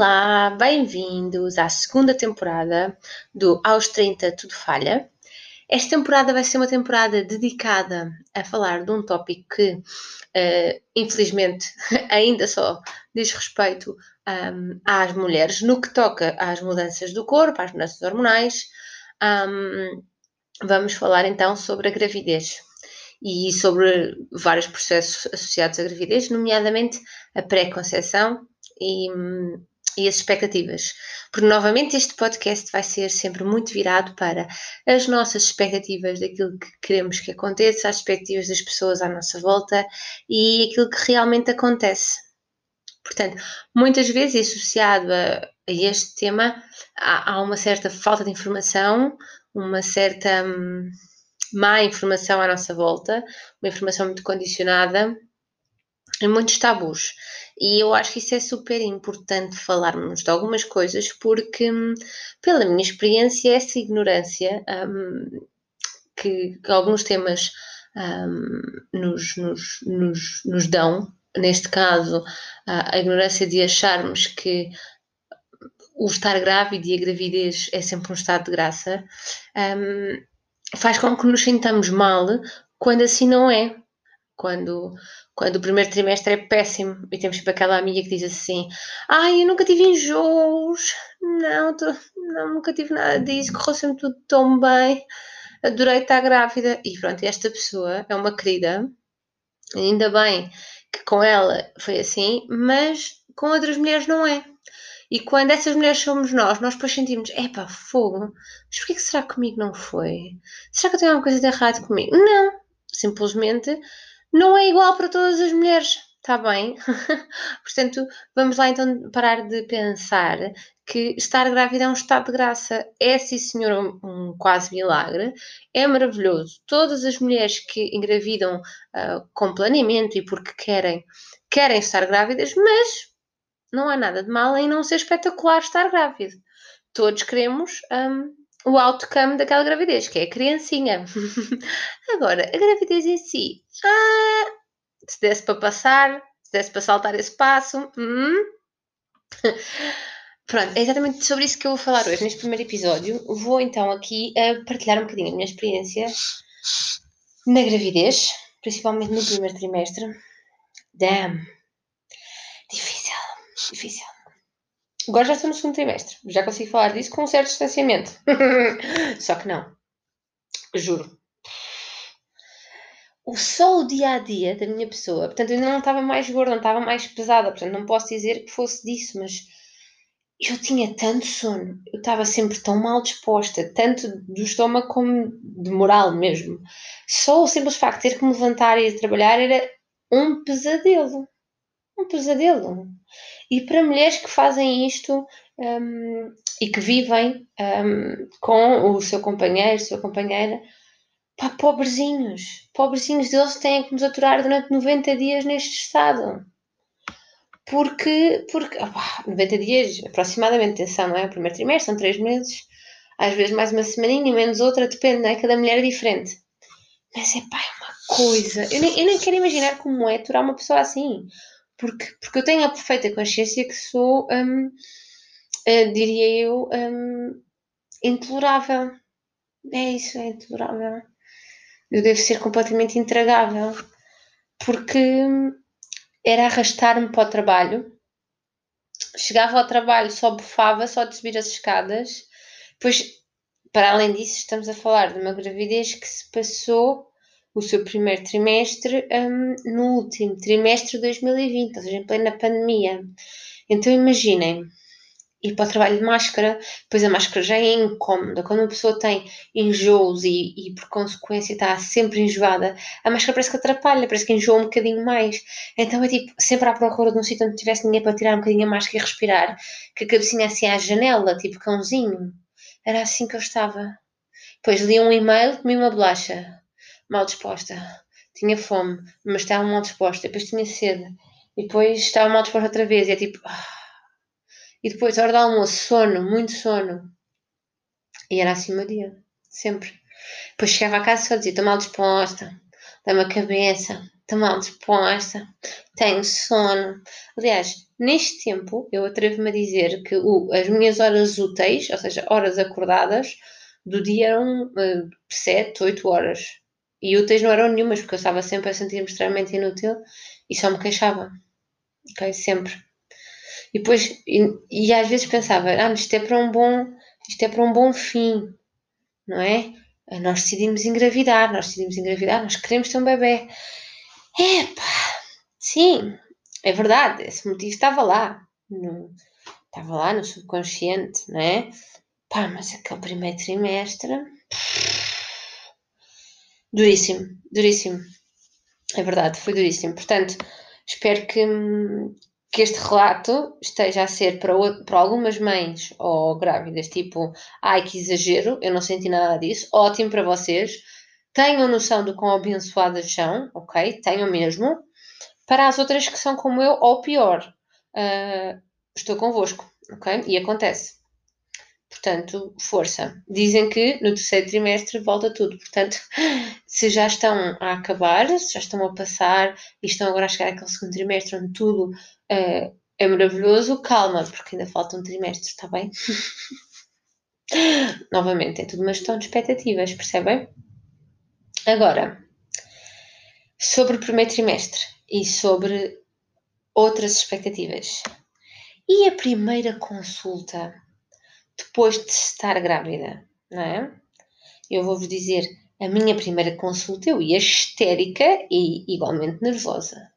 Olá, bem-vindos à segunda temporada do Aos 30 Tudo Falha. Esta temporada vai ser uma temporada dedicada a falar de um tópico que, uh, infelizmente, ainda só diz respeito um, às mulheres no que toca às mudanças do corpo, às mudanças hormonais. Um, vamos falar então sobre a gravidez e sobre vários processos associados à gravidez, nomeadamente a pré-conceição e, e as expectativas. Porque, novamente, este podcast vai ser sempre muito virado para as nossas expectativas daquilo que queremos que aconteça, as expectativas das pessoas à nossa volta e aquilo que realmente acontece. Portanto, muitas vezes associado a, a este tema há, há, uma certa falta de informação, uma certa hum, má informação à nossa volta, uma informação muito condicionada muitos tabus. E eu acho que isso é super importante falarmos de algumas coisas, porque, hum, pela minha experiência, essa ignorância um, que, que, alguns temas um, nos, nos, nos, nos, dão, neste caso, a, a ignorância de acharmos que o estar grávida e a gravidez é sempre um estado de graça, um, faz com que nos sintamos mal quando assim não é. Quando, quando o primeiro trimestre é péssimo e temos sempre aquela amiga que diz assim: Ai, eu nunca tive enjoos, não, tô, não nunca tive nada disso, correu sempre tudo tão bem, adorei estar grávida. E pronto, esta pessoa é uma querida, ainda bem que com ela foi assim, mas com outras mulheres não é. E quando essas mulheres somos nós, nós depois sentimos, epá, fogo, mas porquê que será que comigo não foi? Será que eu tenho alguma coisa de errado comigo? Não, simplesmente não é igual para todas as mulheres, está bem? Portanto, vamos lá então parar de pensar que estar grávida é um estado de graça. É, sim senhor, um, quase milagre. É maravilhoso. Todas as mulheres que engravidam uh, com planeamento e porque querem, querem estar grávidas, mas não há nada de mal em não ser espetacular estar grávida. Todos queremos um, o outcome daquela gravidez, que é a criancinha. Agora, a gravidez em si, ah, se desse para passar, se desse para saltar esse passo, hum. Pronto, é exatamente sobre isso que eu vou falar hoje, neste primeiro episódio. Vou então aqui uh, partilhar um bocadinho a minha experiência na gravidez, principalmente no primeiro trimestre. Damn! Difícil, difícil. Agora já estou no segundo trimestre. Já consigo falar disso com um certo distanciamento. Só que não. Juro. O só o dia a dia da minha pessoa, portanto, eu ainda não estava mais gorda, não estava mais pesada, portanto, não posso dizer que fosse disso, mas eu tinha tanto sono, eu estava sempre tão mal disposta, tanto do estômago como de moral mesmo. Só o simples facto de ter que me levantar e ir trabalhar era um pesadelo. Um pesadelo. E para mulheres que fazem isto um, e que vivem um, com o seu companheiro, sua companheira, pá, pobrezinhos, pobrezinhos deles têm que nos aturar durante 90 dias neste estado. Porque, porque opa, 90 dias aproximadamente, atenção, não é? O primeiro trimestre são 3 meses, às vezes mais uma semaninha, menos outra, depende, não é? Cada mulher é diferente. Mas é pá, é uma coisa. Eu nem, eu nem quero imaginar como é aturar uma pessoa assim porque, porque eu tenho a perfeita consciência que sou, um, uh, diria eu, um, intolerável. É isso, é intolerável. Eu devo ser completamente intragável. Porque hum, era arrastar-me para o trabalho. Chegava ao trabalho, só bufava, só de subir as escadas. Depois, para além disso, estamos a falar de uma gravidez que se passou o seu primeiro trimestre um, no último trimestre de 2020, ou seja, em plena pandemia. Então imaginem, ir para o trabalho de máscara, depois a máscara já é incómoda. Quando uma pessoa tem enjoos e, e, por consequência está sempre enjoada, a máscara parece que atrapalha, parece que enjoa um bocadinho mais. Então é tipo, sempre à procura de um sítio onde tivesse ninguém para tirar um bocadinho a máscara e respirar, que a cabecinha assim à janela, tipo cãozinho. Era assim que eu estava. Depois li um e-mail, comi uma bolacha mal disposta. Tinha fome, mas estava mal disposta. Depois tinha sede. E depois estava mal disposta outra vez. E é tipo. Ah. E depois, hora do almoço, sono, muito sono. E era assim o meu dia. Sempre. Depois chegava a casa e só dizia: estou mal disposta. Dá-me a cabeça. Estou mal disposta. Tenho sono. Aliás, Neste tempo, eu atrevo-me a dizer que as minhas horas úteis, ou seja, horas acordadas, do dia eram uh, 7, 8 horas. E úteis não eram nenhumas, porque eu estava sempre a sentir-me extremamente inútil e só me queixava. Ok? Sempre. E depois, e, e às vezes pensava, ah, isto é para um bom, isto é para um bom fim, não é? Nós decidimos engravidar, nós decidimos engravidar, nós queremos ter um bebê. Epá, sim, é verdade, esse motivo estava lá. No, estava lá no subconsciente, não é? Pá, mas aquele primeiro trimestre. Duríssimo, duríssimo. É verdade, foi duríssimo. Portanto, espero que, que este relato esteja a ser para, para algumas mães ou grávidas, tipo, ai que exagero, eu não senti nada disso. Ótimo para vocês. Tenham noção do quão abençoadas são, ok? Tenham mesmo. Para as outras que são como eu, ou pior, uh, estou convosco, ok? E acontece. Portanto, força. Dizem que no terceiro trimestre volta tudo. Portanto, se já estão a acabar, se já estão a passar e estão agora a chegar àquele segundo trimestre onde tudo uh, é maravilhoso, calma, porque ainda falta um trimestre, está bem? Novamente, é tudo uma questão de expectativas, percebem? Agora, sobre o primeiro trimestre e sobre outras expectativas. E a primeira consulta? Depois de estar grávida, não é? Eu vou-vos dizer, a minha primeira consulta eu ia histérica e igualmente nervosa.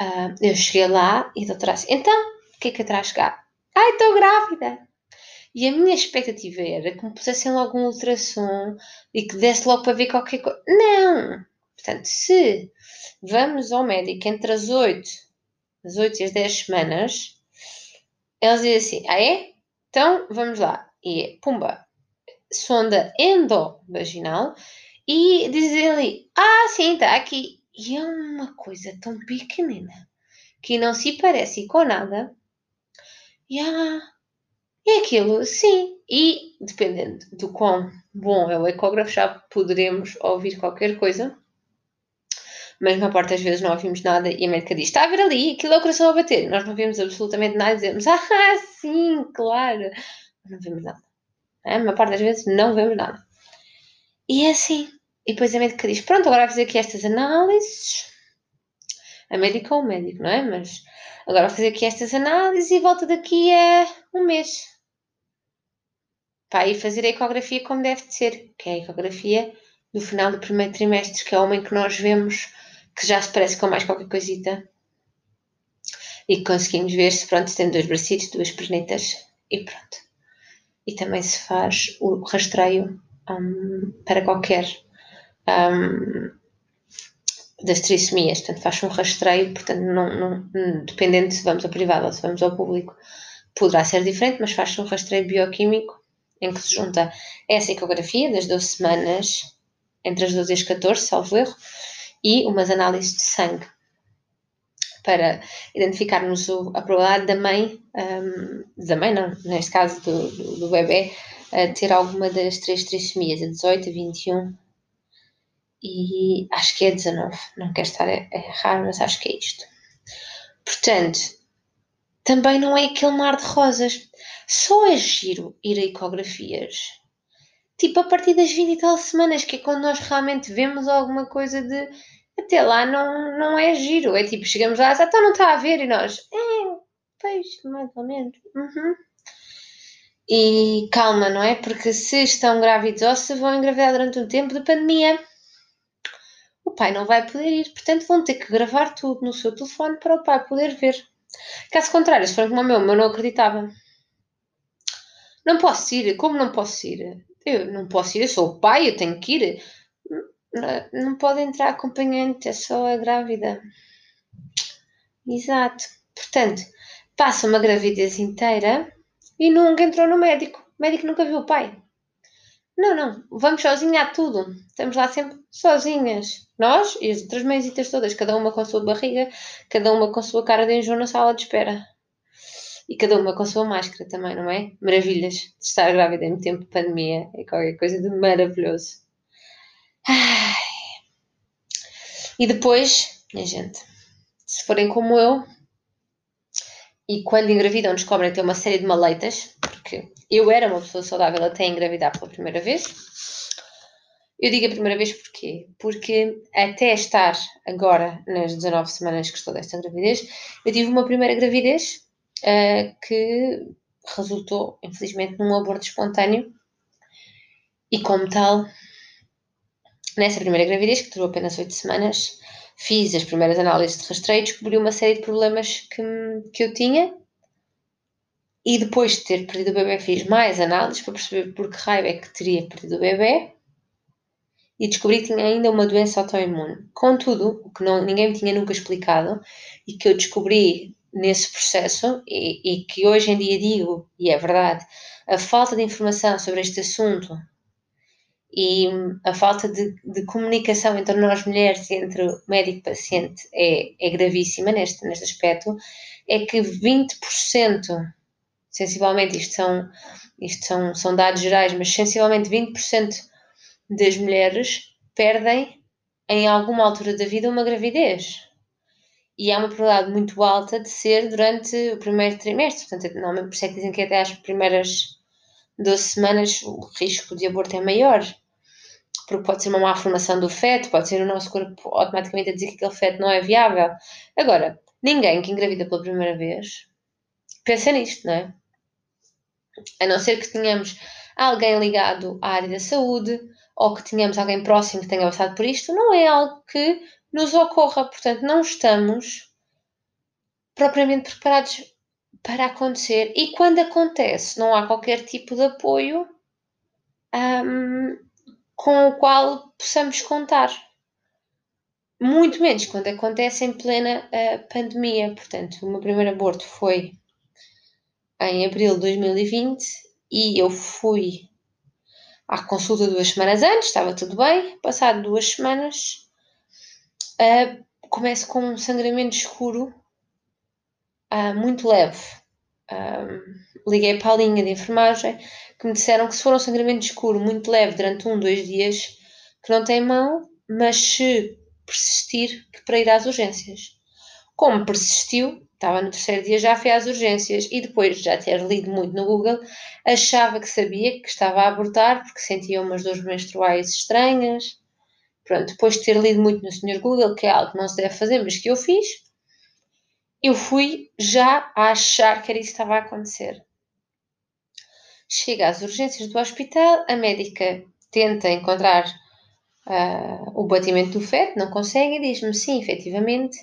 Uh, eu cheguei lá e a doutora disse, então, o que é que atrás cá? Ai, estou grávida! E a minha expectativa era que me pusessem logo um ultrassom e que desse logo para ver qualquer coisa. Não! Portanto, se vamos ao médico entre as 8, as 8 e as 10 semanas, eles dizem assim, ah é? Então, vamos lá. E pumba, sonda endovaginal e dizer ali, ah, sim, está aqui. E é uma coisa tão pequenina que não se parece com nada. E ah, é aquilo, sim. E dependendo do quão bom é o ecógrafo, já poderemos ouvir qualquer coisa. Mas na parte das vezes não ouvimos nada e a médica diz: Está a ver ali, aquilo é o coração a bater. Nós não vemos absolutamente nada e dizemos: Ah, sim, claro. Não vemos nada. É? Parte das vezes não vemos nada. E é assim. E depois a médica diz: Pronto, agora vai fazer aqui estas análises. A médica ou o médico, não é? Mas agora vai fazer aqui estas análises e volta daqui a um mês. Para ir fazer a ecografia como deve de ser, que é a ecografia do final do primeiro trimestre, que é o homem que nós vemos que já se parece com mais qualquer coisita. E conseguimos ver se pronto, tem dois bracitos, duas pernetas e pronto. E também se faz o rastreio um, para qualquer um, das trissomias. Portanto, faz um rastreio, portanto, não, não, dependendo se vamos ao privado ou se vamos ao público, poderá ser diferente, mas faz-se um rastreio bioquímico em que se junta essa ecografia das 12 semanas, entre as 12 e as 14, salvo erro, e umas análises de sangue para identificarmos o, a probabilidade da mãe, um, da mãe não, neste caso do, do, do bebê, uh, ter alguma das três trissomias, a 18, a 21 e acho que é 19, não quero estar a, a errar, mas acho que é isto. Portanto, também não é aquele mar de rosas, só é giro ir a ecografias tipo a partir das 20 e tal semanas, que é quando nós realmente vemos alguma coisa de até lá não, não é giro. É tipo, chegamos lá, ah, então não está a ver, e nós, é, pois, mais ou menos. Uhum. E calma, não é? Porque se estão grávidos ou se vão engravidar durante um tempo de pandemia, o pai não vai poder ir. Portanto, vão ter que gravar tudo no seu telefone para o pai poder ver. Caso contrário, se for como o meu, eu não acreditava. Não posso ir. Como não posso ir? Eu não posso ir, eu sou o pai, eu tenho que ir. Não, não pode entrar acompanhante, é só a grávida. Exato. Portanto, passa uma gravidez inteira e nunca entrou no médico. O médico nunca viu o pai. Não, não, vamos sozinha a tudo. Estamos lá sempre sozinhas. Nós e as outras mãesitas todas, cada uma com a sua barriga, cada uma com a sua cara de enjoo na sala de espera. E cada uma com a sua máscara também, não é? Maravilhas de estar grávida em tempo de pandemia. É qualquer coisa de maravilhoso. Ai. E depois, minha gente, se forem como eu, e quando engravidam descobrem têm uma série de maleitas, porque eu era uma pessoa saudável até engravidar pela primeira vez. Eu digo a primeira vez porquê? Porque até estar agora nas 19 semanas que estou desta gravidez, eu tive uma primeira gravidez uh, que resultou, infelizmente, num aborto espontâneo e, como tal, nessa primeira gravidez, que durou apenas 8 semanas, fiz as primeiras análises de rastreio e descobri uma série de problemas que, que eu tinha. E depois de ter perdido o bebê, fiz mais análises para perceber por que raio é que teria perdido o bebê e descobri que tinha ainda uma doença autoimune. Contudo, o que não, ninguém me tinha nunca explicado e que eu descobri nesse processo e, e, que hoje em dia digo, e é verdade, a falta de informação sobre este assunto e a falta de, de comunicação entre nós mulheres entre médico e paciente é, é gravíssima neste, neste aspecto, é que 20%, sensivelmente, isto são, isto são, são dados gerais, mas sensivelmente 20% das mulheres perdem em alguma altura da vida uma gravidez e há uma probabilidade muito alta de ser durante o primeiro trimestre. Portanto, normalmente por isso é que dizem que até às primeiras 12 semanas o risco de aborto é maior. Porque pode ser uma má formação do feto, pode ser o nosso corpo automaticamente a dizer que aquele feto não é viável. Agora, ninguém que engravida pela primeira vez pensa nisto, não é? A não ser que tenhamos alguém ligado à área da saúde ou que tenhamos alguém próximo que tenha passado por isto, não é algo que nos ocorra. Portanto, não estamos propriamente preparados para acontecer. E quando acontece, não há qualquer tipo de apoio um, com o qual possamos contar. Muito menos quando acontece em plena uh, pandemia. Portanto, o meu primeiro aborto foi em abril de 2020 e eu fui à consulta duas semanas antes, estava tudo bem. Passado duas semanas, Uh, começo com um sangramento escuro uh, muito leve. Uh, liguei para a linha de enfermagem que me disseram que se for um sangramento escuro muito leve durante um, dois dias, que não tem mão, mas se persistir, que para ir às urgências. Como persistiu, estava no terceiro dia, já fui às urgências e depois de já ter lido muito no Google, achava que sabia que estava a abortar porque sentia umas dores menstruais estranhas, Pronto, depois de ter lido muito no Sr. Google, que é algo que não se deve fazer, mas que eu fiz, eu fui já a achar que era isso que estava a acontecer. Chega às urgências do hospital, a médica tenta encontrar uh, o batimento do feto, não consegue e diz-me sim, efetivamente,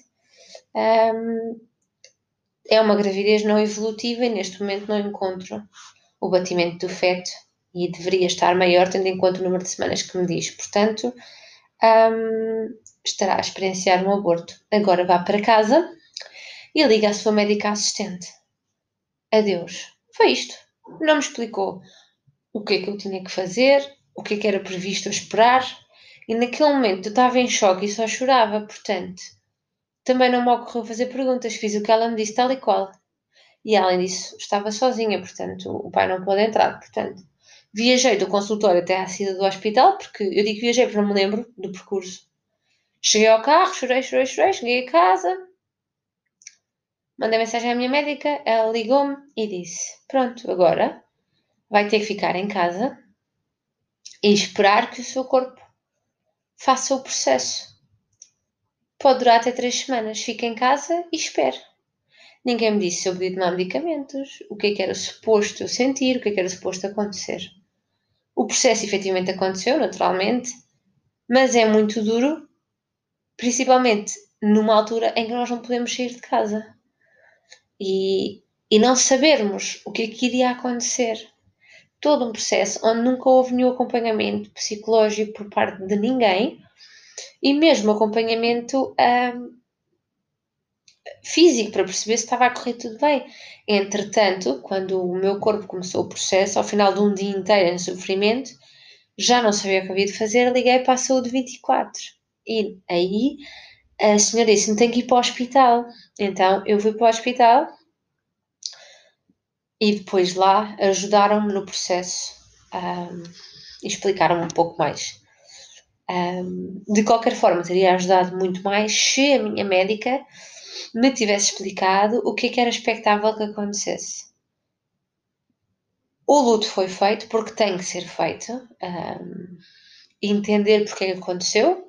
um, é uma gravidez não evolutiva e neste momento não encontro o batimento do feto e deveria estar maior tendo em conta o número de semanas que me diz. Portanto, um, estará a experienciar um aborto. Agora vá para casa e liga à sua médica assistente. Adeus. Foi isto. Não me explicou o que é que eu tinha que fazer, o que é que era previsto esperar, e naquele momento eu estava em choque e só chorava, portanto, também não me ocorreu fazer perguntas, fiz o que ela me disse tal e qual. E além disso, estava sozinha, portanto, o pai não pôde entrar, portanto, Viajei do consultório até à saída do hospital, porque eu digo viajei porque não me lembro do percurso. Cheguei ao carro, chorei, chorei, chorei, cheguei a casa, mandei mensagem à minha médica, ela ligou-me e disse: Pronto, agora vai ter que ficar em casa e esperar que o seu corpo faça o processo. Pode durar até três semanas. Fica em casa e espere. Ninguém me disse se eu podia tomar medicamentos, o que é que era suposto eu sentir, o que é que era suposto acontecer. O processo efetivamente aconteceu, naturalmente, mas é muito duro, principalmente numa altura em que nós não podemos sair de casa e, e não sabermos o que é que iria acontecer. Todo um processo onde nunca houve nenhum acompanhamento psicológico por parte de ninguém e mesmo acompanhamento hum, físico para perceber se estava a correr tudo bem. Entretanto, quando o meu corpo começou o processo, ao final de um dia inteiro em sofrimento, já não sabia o que havia de fazer, liguei para a saúde 24. E aí a senhora disse-me: tem que ir para o hospital. Então eu fui para o hospital e depois lá ajudaram-me no processo um, e explicaram-me um pouco mais. Um, de qualquer forma, teria ajudado muito mais se a minha médica me tivesse explicado o que, é que era expectável que acontecesse. O luto foi feito porque tem que ser feito, um, entender porque é que aconteceu.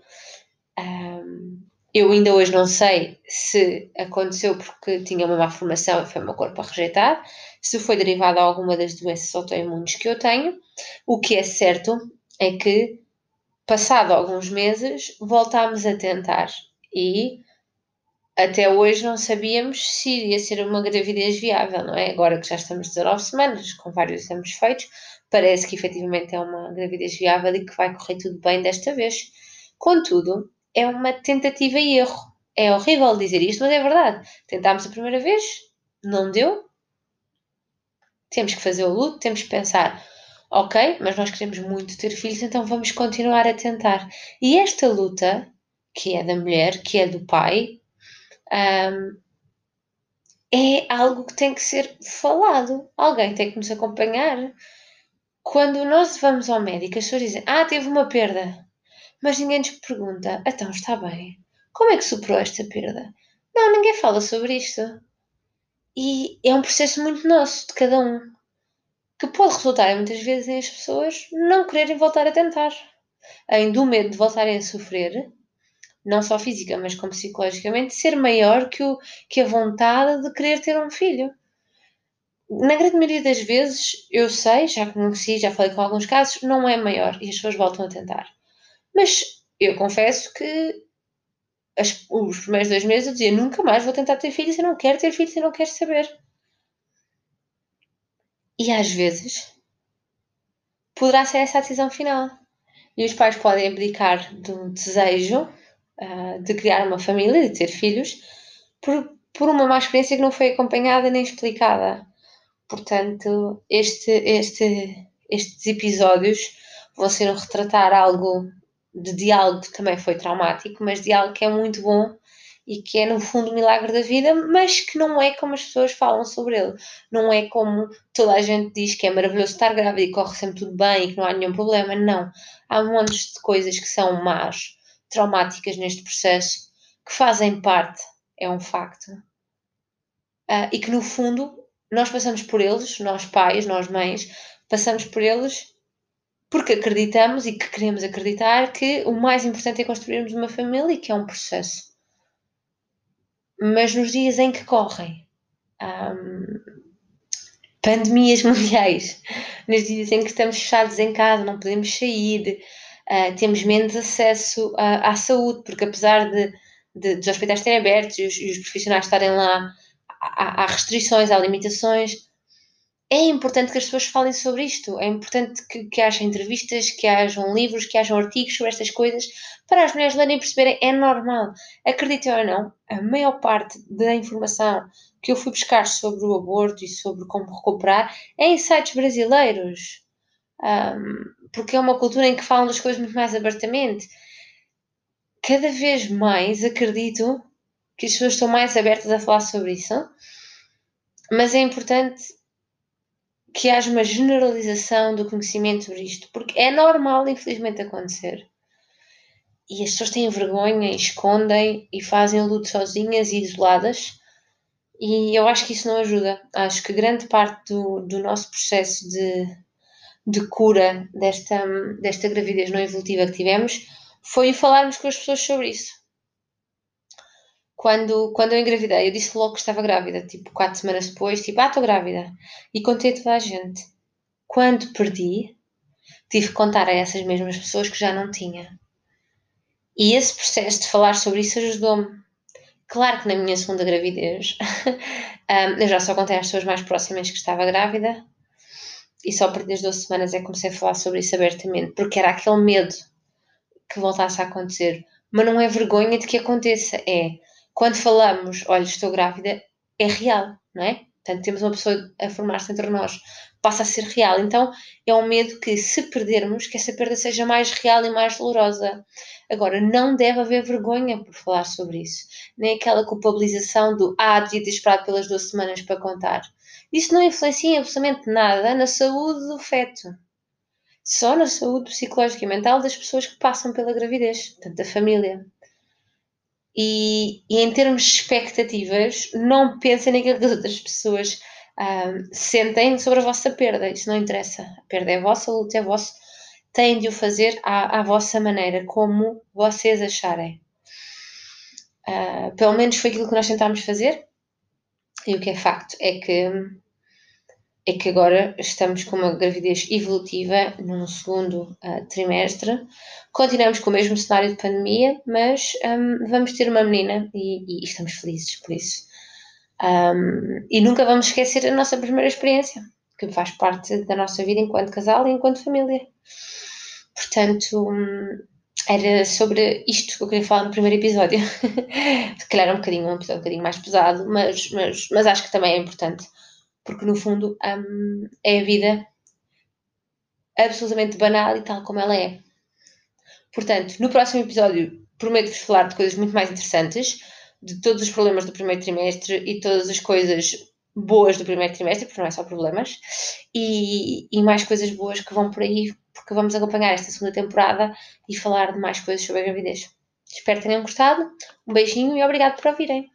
Um, eu ainda hoje não sei se aconteceu porque tinha uma má formação e foi o meu corpo a rejeitar, se foi derivado de alguma das doenças autoimunes que eu tenho. O que é certo é que, passado alguns meses, voltámos a tentar e até hoje não sabíamos se iria ser uma gravidez viável, não é? Agora que já estamos 19 semanas, com vários exames feitos, parece que efetivamente é uma gravidez viável e que vai correr tudo bem desta vez. Contudo, é uma tentativa e erro. É horrível dizer isto, mas é verdade. Tentámos a primeira vez, não deu. Temos que fazer o luto, temos que pensar, ok, mas nós queremos muito ter filhos, então vamos continuar a tentar. E esta luta, que é da mulher, que é do pai, um, é algo que tem que ser falado. Alguém tem que nos acompanhar. Quando nós vamos ao médico, as pessoas dizem: Ah, teve uma perda mas ninguém nos pergunta: então está bem, como é que superou esta perda? Não, ninguém fala sobre isto. E é um processo muito nosso, de cada um, que pode resultar muitas vezes em as pessoas não quererem voltar a tentar, em do medo de voltarem a sofrer, não só física, mas como psicologicamente, ser maior que, o, que a vontade de querer ter um filho. Na grande maioria das vezes, eu sei, já conheci, já falei com alguns casos, não é maior e as pessoas voltam a tentar. Mas eu confesso que as, os primeiros dois meses eu dizia nunca mais vou tentar ter filhos, eu não quero ter filhos, eu não quero saber. E às vezes poderá ser essa a decisão final. E os pais podem abdicar do desejo uh, de criar uma família, de ter filhos, por, por uma má experiência que não foi acompanhada nem explicada. Portanto, este, este, estes episódios vão ser um retratar algo de diálogo que também foi traumático, mas diálogo que é muito bom e que é no fundo o milagre da vida, mas que não é como as pessoas falam sobre ele. Não é como toda a gente diz que é maravilhoso estar grávida e corre sempre tudo bem e que não há nenhum problema. Não. Há montes de coisas que são más, traumáticas neste processo, que fazem parte, é um facto. Uh, e que no fundo nós passamos por eles, nós pais, nós mães, passamos por eles porque acreditamos e que queremos acreditar que o mais importante é construirmos uma família e que é um processo. Mas nos dias em que correm um, pandemias mundiais, nos dias em que estamos fechados em casa, não podemos sair, uh, temos menos acesso à saúde, porque apesar de, de, dos hospitais estarem abertos e os, e os profissionais estarem lá, há, há restrições, há limitações é importante que as pessoas falem sobre isto, é importante que, que haja entrevistas, que hajam livros, que hajam artigos sobre estas coisas, para as mulheres lerem e perceberem, é normal. Acreditem ou não, a maior parte da informação que eu fui buscar sobre o aborto e sobre como recuperar é em sites brasileiros. Um, porque é uma cultura em que falam das coisas muito mais abertamente. Cada vez mais acredito que as pessoas estão mais abertas a falar sobre isso, mas é importante que haja uma generalização do conhecimento sobre isto, porque é normal, infelizmente, acontecer. E as pessoas têm vergonha escondem e fazem o luto sozinhas e isoladas. E eu acho que isso não ajuda. Acho que grande parte do, do nosso processo de, de cura desta, desta gravidez não evolutiva que tivemos foi falarmos com as pessoas sobre isso quando, quando eu engravidei, eu disse logo que estava grávida, tipo, quatro semanas depois, tipo, ah, estou grávida. E contei toda a gente. Quando perdi, tive que contar a essas mesmas pessoas que já não tinha. E esse processo de falar sobre isso ajudou-me. Claro que na minha segunda gravidez, eu já só contei às pessoas mais próximas que estava grávida, e só a partir das 12 semanas é que comecei a falar sobre isso abertamente, porque era aquele medo que voltasse a acontecer. Mas não é vergonha de que aconteça, é quando falamos, olha, estou grávida, é real, não é? Portanto, temos uma pessoa a formar-se entre nós, passa a ser real. Então, é um medo que, se perdermos, que essa perda seja mais real e mais dolorosa. Agora, não deve haver vergonha por falar sobre isso, nem aquela culpabilização do ah, devia ter esperado pelas duas semanas para contar. Isso não influencia absolutamente nada na saúde do feto. Só na saúde psicológica e mental das pessoas que passam pela gravidez, portanto, da família. E, e, em termos de expectativas, não pensem naquilo que as outras pessoas um, sentem sobre a vossa perda. Isso não interessa. A perda é vossa, a luta é vossa. Têm de o fazer à, à vossa maneira, como vocês acharem. Uh, pelo menos foi aquilo que nós tentámos fazer. E o que é facto é que é que agora estamos com uma gravidez evolutiva num segundo uh, trimestre. Continuamos com o mesmo cenário de pandemia, mas um, vamos ter uma menina e, e estamos felizes por isso. Um, e nunca vamos esquecer a nossa primeira experiência, que faz parte da nossa vida enquanto casal e enquanto família. Portanto, um, era sobre isto que eu queria falar no primeiro episódio. Se calhar é um bocadinho, um episódio um bocadinho mais pesado, mas, mas, mas acho que também é importante porque no fundo um, é a vida absolutamente banal e tal como ela é. Portanto, no próximo episódio prometo-vos falar de coisas muito mais interessantes, de todos os problemas do primeiro trimestre e todas as coisas boas do primeiro trimestre, porque não é só problemas, e, e mais coisas boas que vão por aí, porque vamos acompanhar esta segunda temporada e falar de mais coisas sobre a gravidez. Espero que tenham gostado. Um beijinho e obrigado por ouvirem.